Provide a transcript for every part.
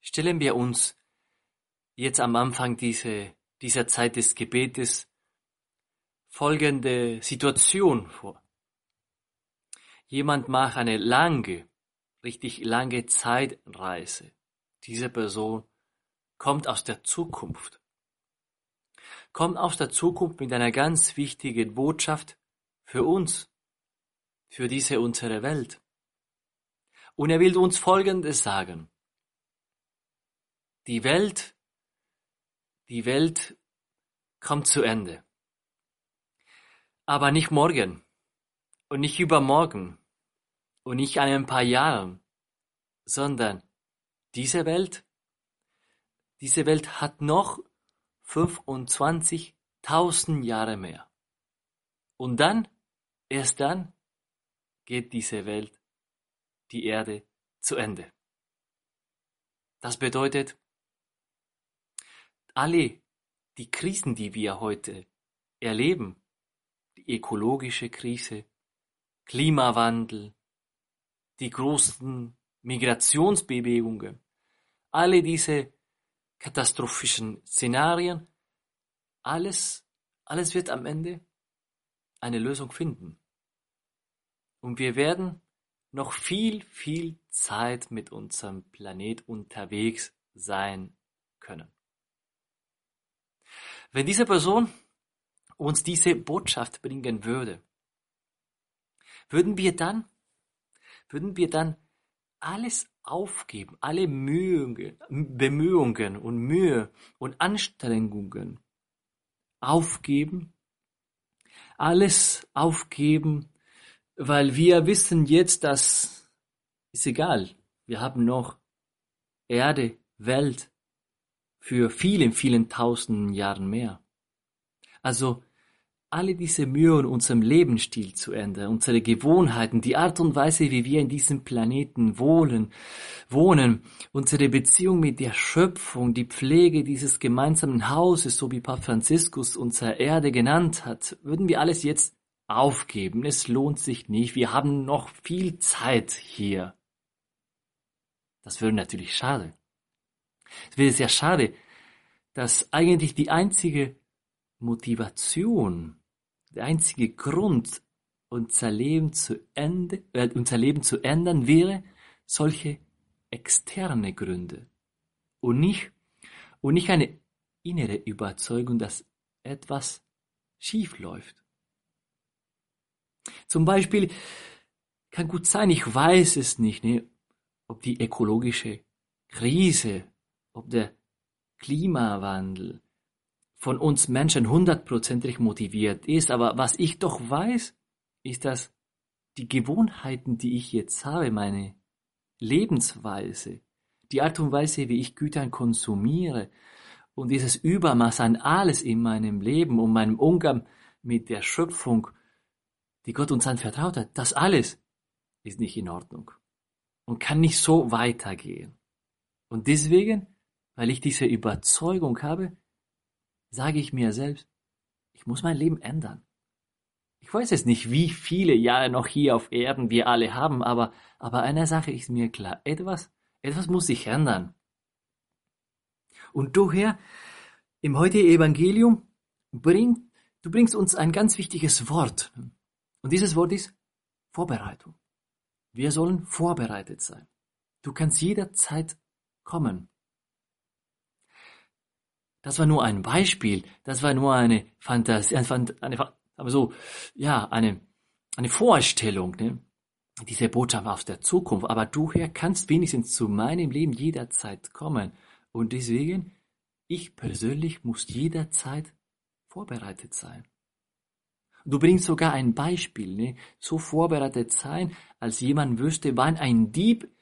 Stellen wir uns jetzt am Anfang diese, dieser Zeit des Gebetes folgende Situation vor. Jemand macht eine lange, richtig lange Zeitreise. Diese Person kommt aus der Zukunft. Kommt aus der Zukunft mit einer ganz wichtigen Botschaft für uns, für diese unsere Welt. Und er will uns Folgendes sagen. Die Welt, die Welt kommt zu Ende. Aber nicht morgen und nicht übermorgen und nicht in ein paar Jahren, sondern diese Welt, diese Welt hat noch 25.000 Jahre mehr. Und dann, erst dann, geht diese Welt, die Erde, zu Ende. Das bedeutet, alle die Krisen, die wir heute erleben, die ökologische Krise, Klimawandel, die großen Migrationsbewegungen, alle diese katastrophischen Szenarien, alles, alles wird am Ende eine Lösung finden. Und wir werden noch viel, viel Zeit mit unserem Planet unterwegs sein können. Wenn diese Person uns diese Botschaft bringen würde, würden wir dann, würden wir dann alles aufgeben, alle Mühungen, Bemühungen und Mühe und Anstrengungen aufgeben, alles aufgeben, weil wir wissen jetzt, dass ist egal, wir haben noch Erde, Welt für vielen, vielen tausenden Jahren mehr. Also alle diese Mühe in unserem Lebensstil zu ändern, unsere Gewohnheiten, die Art und Weise, wie wir in diesem Planeten wohnen, wohnen, unsere Beziehung mit der Schöpfung, die Pflege dieses gemeinsamen Hauses, so wie Papst Franziskus unser Erde genannt hat, würden wir alles jetzt aufgeben. Es lohnt sich nicht. Wir haben noch viel Zeit hier. Das wäre natürlich schade. Es wäre sehr schade, dass eigentlich die einzige Motivation der einzige Grund, unser Leben zu, ende, äh, unser Leben zu ändern, wäre solche externe Gründe und nicht, und nicht eine innere Überzeugung, dass etwas schief läuft. Zum Beispiel kann gut sein, ich weiß es nicht, ne, ob die ökologische Krise, ob der Klimawandel, von uns Menschen hundertprozentig motiviert ist. Aber was ich doch weiß, ist, dass die Gewohnheiten, die ich jetzt habe, meine Lebensweise, die Art und Weise, wie ich Güter konsumiere und dieses Übermaß an alles in meinem Leben und meinem Umgang mit der Schöpfung, die Gott uns anvertraut hat, das alles ist nicht in Ordnung und kann nicht so weitergehen. Und deswegen, weil ich diese Überzeugung habe, sage ich mir selbst, ich muss mein Leben ändern. Ich weiß jetzt nicht, wie viele Jahre noch hier auf Erden wir alle haben, aber, aber eine Sache ist mir klar. Etwas, etwas muss sich ändern. Und du Herr, im heutigen Evangelium bring, du bringst uns ein ganz wichtiges Wort. Und dieses Wort ist Vorbereitung. Wir sollen vorbereitet sein. Du kannst jederzeit kommen. Das war nur ein Beispiel, das war nur eine Fantasie, eine, aber so, ja, eine, eine Vorstellung, ne? diese Botschaft aus der Zukunft. Aber du, Herr, kannst wenigstens zu meinem Leben jederzeit kommen. Und deswegen, ich persönlich muss jederzeit vorbereitet sein. Du bringst sogar ein Beispiel, ne? so vorbereitet sein, als jemand wüsste, wann ein Dieb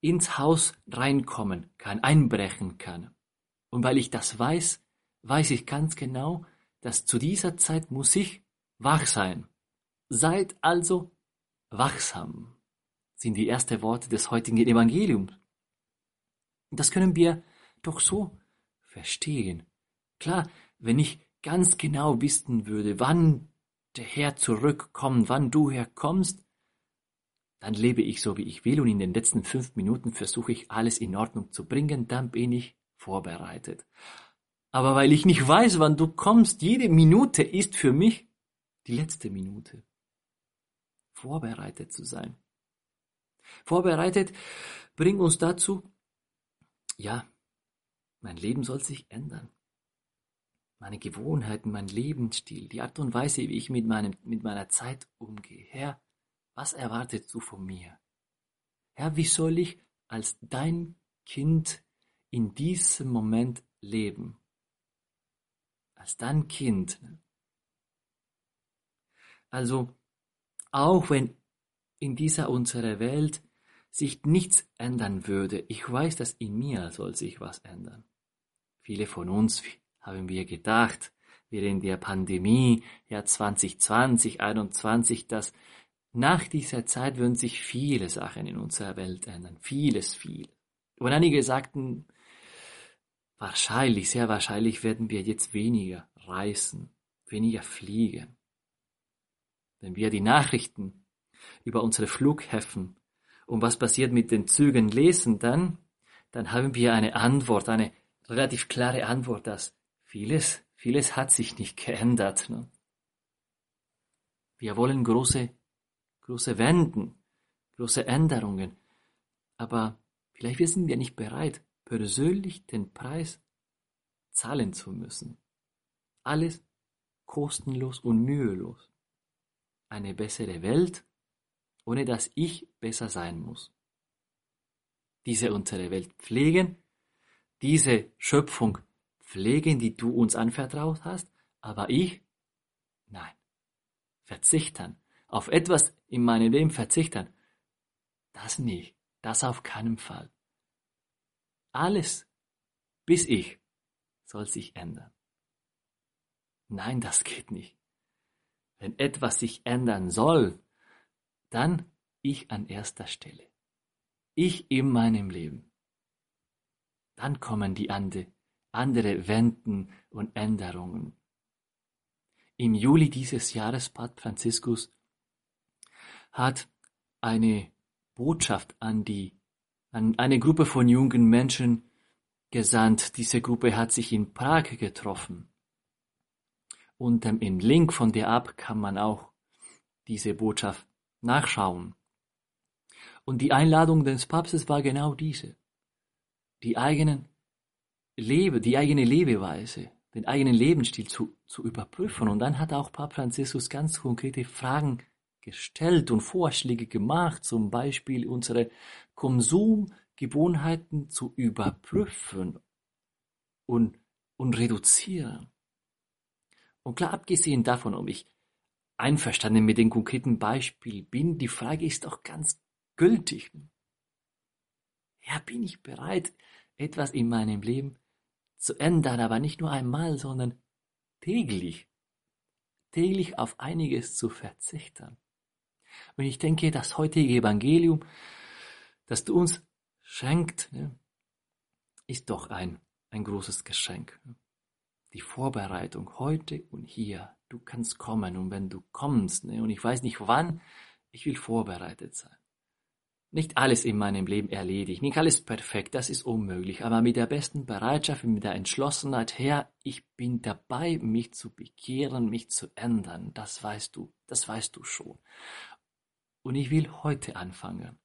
ins Haus reinkommen kann, einbrechen kann. Und weil ich das weiß, weiß ich ganz genau, dass zu dieser Zeit muss ich wach sein. Seid also wachsam, sind die ersten Worte des heutigen Evangeliums. Das können wir doch so verstehen. Klar, wenn ich ganz genau wissen würde, wann der Herr zurückkommt, wann du herkommst, dann lebe ich so, wie ich will und in den letzten fünf Minuten versuche ich alles in Ordnung zu bringen, dann bin ich vorbereitet. Aber weil ich nicht weiß, wann du kommst, jede Minute ist für mich die letzte Minute. Vorbereitet zu sein. Vorbereitet bringt uns dazu, ja, mein Leben soll sich ändern. Meine Gewohnheiten, mein Lebensstil, die Art und Weise, wie ich mit, meinem, mit meiner Zeit umgehe. Herr, was erwartest du von mir? Herr, wie soll ich als dein Kind in diesem Moment leben? Als dein Kind. Also, auch wenn in dieser unserer Welt sich nichts ändern würde, ich weiß, dass in mir soll sich was ändern. Viele von uns haben wir gedacht, während der Pandemie, Jahr 2020, 2021, dass nach dieser Zeit würden sich viele Sachen in unserer Welt ändern. Vieles, viel. Und einige sagten, wahrscheinlich, sehr wahrscheinlich werden wir jetzt weniger reisen, weniger fliegen. Wenn wir die Nachrichten über unsere Flughäfen und was passiert mit den Zügen lesen, dann, dann haben wir eine Antwort, eine relativ klare Antwort, dass vieles, vieles hat sich nicht geändert. Ne? Wir wollen große große Wenden, große Änderungen. Aber vielleicht sind wir nicht bereit, persönlich den Preis zahlen zu müssen. Alles kostenlos und mühelos. Eine bessere Welt, ohne dass ich besser sein muss. Diese unsere Welt pflegen, diese Schöpfung pflegen, die du uns anvertraut hast, aber ich? Nein. Verzichten auf etwas in meinem Leben verzichten. Das nicht. Das auf keinen Fall. Alles, bis ich, soll sich ändern. Nein, das geht nicht. Wenn etwas sich ändern soll, dann ich an erster Stelle. Ich in meinem Leben. Dann kommen die andere, andere Wenden und Änderungen. Im Juli dieses Jahres bat Franziskus hat eine Botschaft an die, an eine Gruppe von jungen Menschen gesandt. Diese Gruppe hat sich in Prag getroffen. Und im Link von der App kann man auch diese Botschaft nachschauen. Und die Einladung des Papstes war genau diese. Die eigenen Lebe, die eigene Lebeweise, den eigenen Lebensstil zu, zu überprüfen. Und dann hat auch Papst Franziskus ganz konkrete Fragen gestellt und Vorschläge gemacht, zum Beispiel unsere Konsumgewohnheiten zu überprüfen und, und reduzieren. Und klar, abgesehen davon, ob ich einverstanden mit dem konkreten Beispiel bin, die Frage ist auch ganz gültig. Ja, bin ich bereit, etwas in meinem Leben zu ändern, aber nicht nur einmal, sondern täglich, täglich auf einiges zu verzichten. Und ich denke, das heutige Evangelium, das du uns schenkt, ne, ist doch ein, ein großes Geschenk. Die Vorbereitung heute und hier. Du kannst kommen und wenn du kommst, ne, und ich weiß nicht wann, ich will vorbereitet sein. Nicht alles in meinem Leben erledigt, nicht alles perfekt, das ist unmöglich, aber mit der besten Bereitschaft, mit der Entschlossenheit, Herr, ich bin dabei, mich zu bekehren, mich zu ändern, das weißt du, das weißt du schon. Und ich will heute anfangen.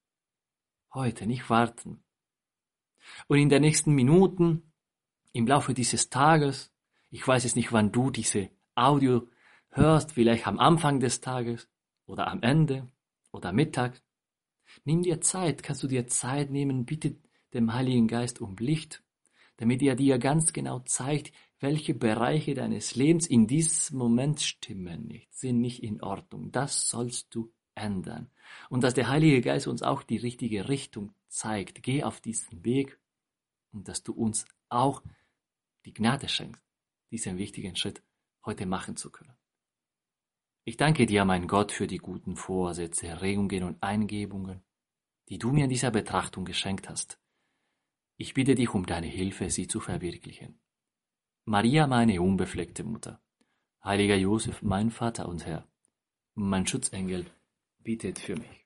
Heute, nicht warten. Und in den nächsten Minuten, im Laufe dieses Tages, ich weiß jetzt nicht, wann du diese Audio hörst, vielleicht am Anfang des Tages oder am Ende oder Mittag. Nimm dir Zeit, kannst du dir Zeit nehmen, bitte dem Heiligen Geist um Licht, damit er dir ganz genau zeigt, welche Bereiche deines Lebens in diesem Moment stimmen nicht, sind nicht in Ordnung. Das sollst du ändern. Und dass der Heilige Geist uns auch die richtige Richtung zeigt. Geh auf diesen Weg und dass du uns auch die Gnade schenkst, diesen wichtigen Schritt heute machen zu können. Ich danke dir, mein Gott, für die guten Vorsätze, Erregungen und Eingebungen, die du mir in dieser Betrachtung geschenkt hast. Ich bitte dich um deine Hilfe, sie zu verwirklichen. Maria, meine unbefleckte Mutter, heiliger Josef, mein Vater und Herr, mein Schutzengel, bittet für mich.